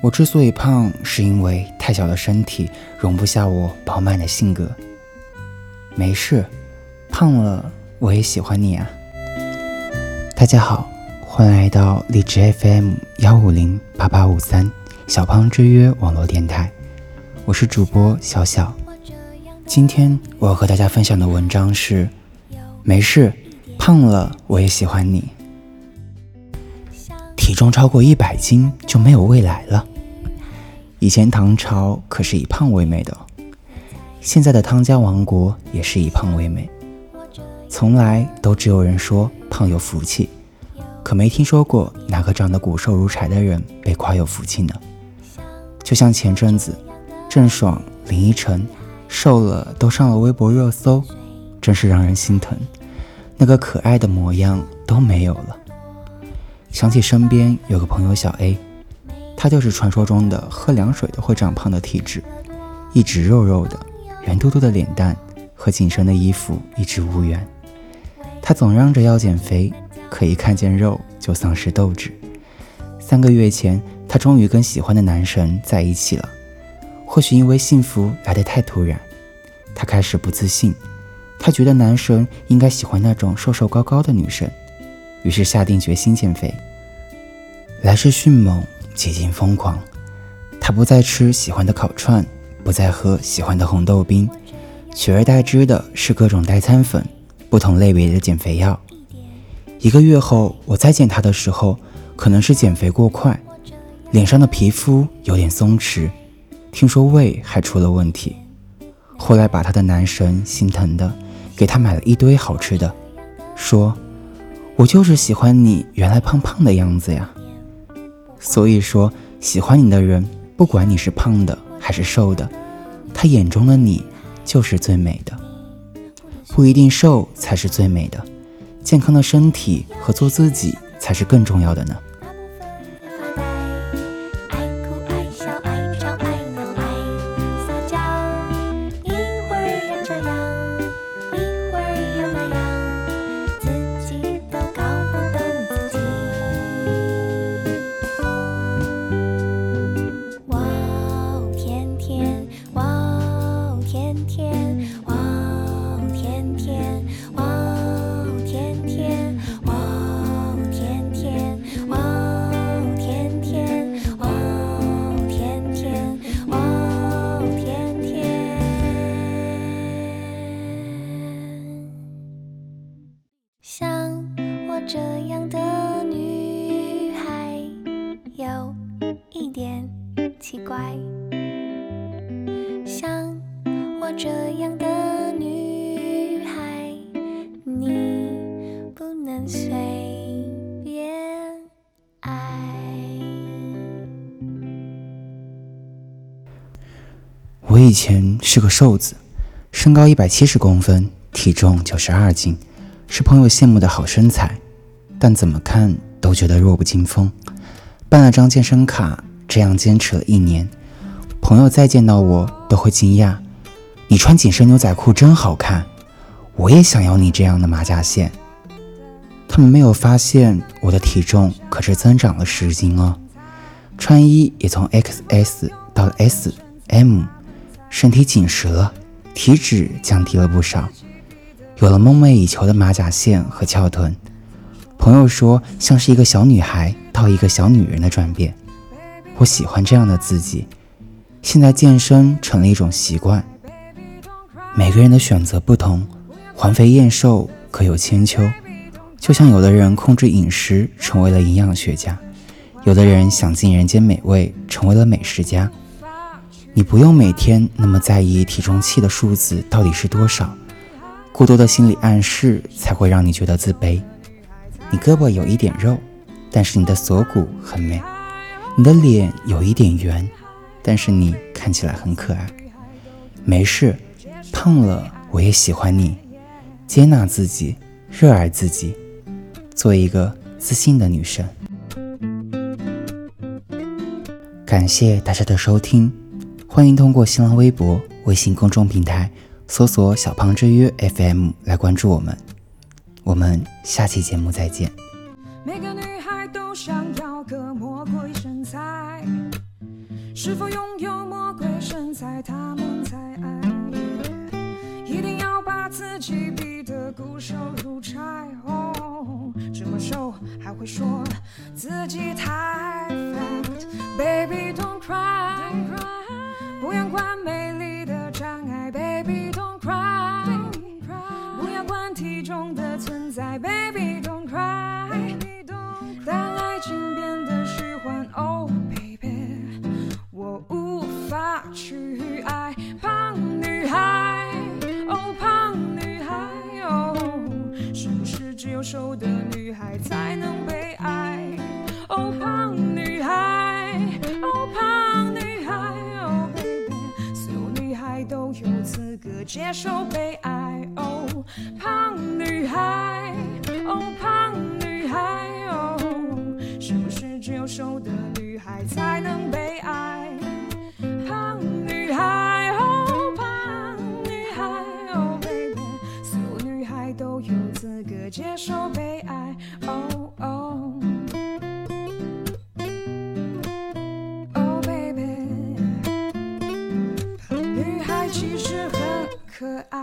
我之所以胖，是因为太小的身体容不下我饱满的性格。没事，胖了我也喜欢你啊。大家好，欢迎来到荔枝 FM 幺五零八八五三小胖之约网络电台，我是主播小小。今天我要和大家分享的文章是：没事，胖了我也喜欢你。体重超过一百斤就没有未来了。以前唐朝可是以胖为美的，现在的汤家王国也是以胖为美。从来都只有人说胖有福气，可没听说过哪个长得骨瘦如柴的人被夸有福气呢？就像前阵子，郑爽、林依晨。瘦了都上了微博热搜，真是让人心疼。那个可爱的模样都没有了。想起身边有个朋友小 A，他就是传说中的喝凉水都会长胖的体质，一直肉肉的，圆嘟嘟的脸蛋和紧身的衣服一直无缘。他总嚷着要减肥，可一看见肉就丧失斗志。三个月前，他终于跟喜欢的男神在一起了。或许因为幸福来得太突然，他开始不自信。他觉得男神应该喜欢那种瘦瘦高高的女生，于是下定决心减肥。来势迅猛，几近疯狂。他不再吃喜欢的烤串，不再喝喜欢的红豆冰，取而代之的是各种代餐粉、不同类别的减肥药。一个月后，我再见他的时候，可能是减肥过快，脸上的皮肤有点松弛。听说胃还出了问题，后来把他的男神心疼的给他买了一堆好吃的，说：“我就是喜欢你原来胖胖的样子呀。”所以说，喜欢你的人，不管你是胖的还是瘦的，他眼中的你就是最美的。不一定瘦才是最美的，健康的身体和做自己才是更重要的呢。奇怪，像我这样的女孩，你不能随便爱。我以前是个瘦子，身高一百七十公分，体重九十二斤，是朋友羡慕的好身材，但怎么看都觉得弱不禁风。办了张健身卡。这样坚持了一年，朋友再见到我都会惊讶：“你穿紧身牛仔裤真好看，我也想要你这样的马甲线。”他们没有发现我的体重可是增长了十斤哦，穿衣也从 XS 到了 S、M，身体紧实了，体脂降低了不少，有了梦寐以求的马甲线和翘臀。朋友说，像是一个小女孩到一个小女人的转变。我喜欢这样的自己，现在健身成了一种习惯。每个人的选择不同，环肥燕瘦各有千秋。就像有的人控制饮食成为了营养学家，有的人享尽人间美味成为了美食家。你不用每天那么在意体重器的数字到底是多少，过多的心理暗示才会让你觉得自卑。你胳膊有一点肉，但是你的锁骨很美。你的脸有一点圆，但是你看起来很可爱。没事，胖了我也喜欢你。接纳自己，热爱自己，做一个自信的女生。感谢大家的收听，欢迎通过新浪微博、微信公众平台搜索“小胖之约 FM” 来关注我们。我们下期节目再见。每个女孩都想是否拥有魔鬼身材，他们才爱？一定要把自己逼得骨瘦如柴，哦，这么瘦还会说自己太 fat，baby don't cry，女孩，哦胖女孩，哦，是不是只有瘦的女孩才能被爱？胖女孩，哦胖女孩，哦 baby，所有女孩都有资格接受被爱。哦哦。Oh baby，女孩其实很可爱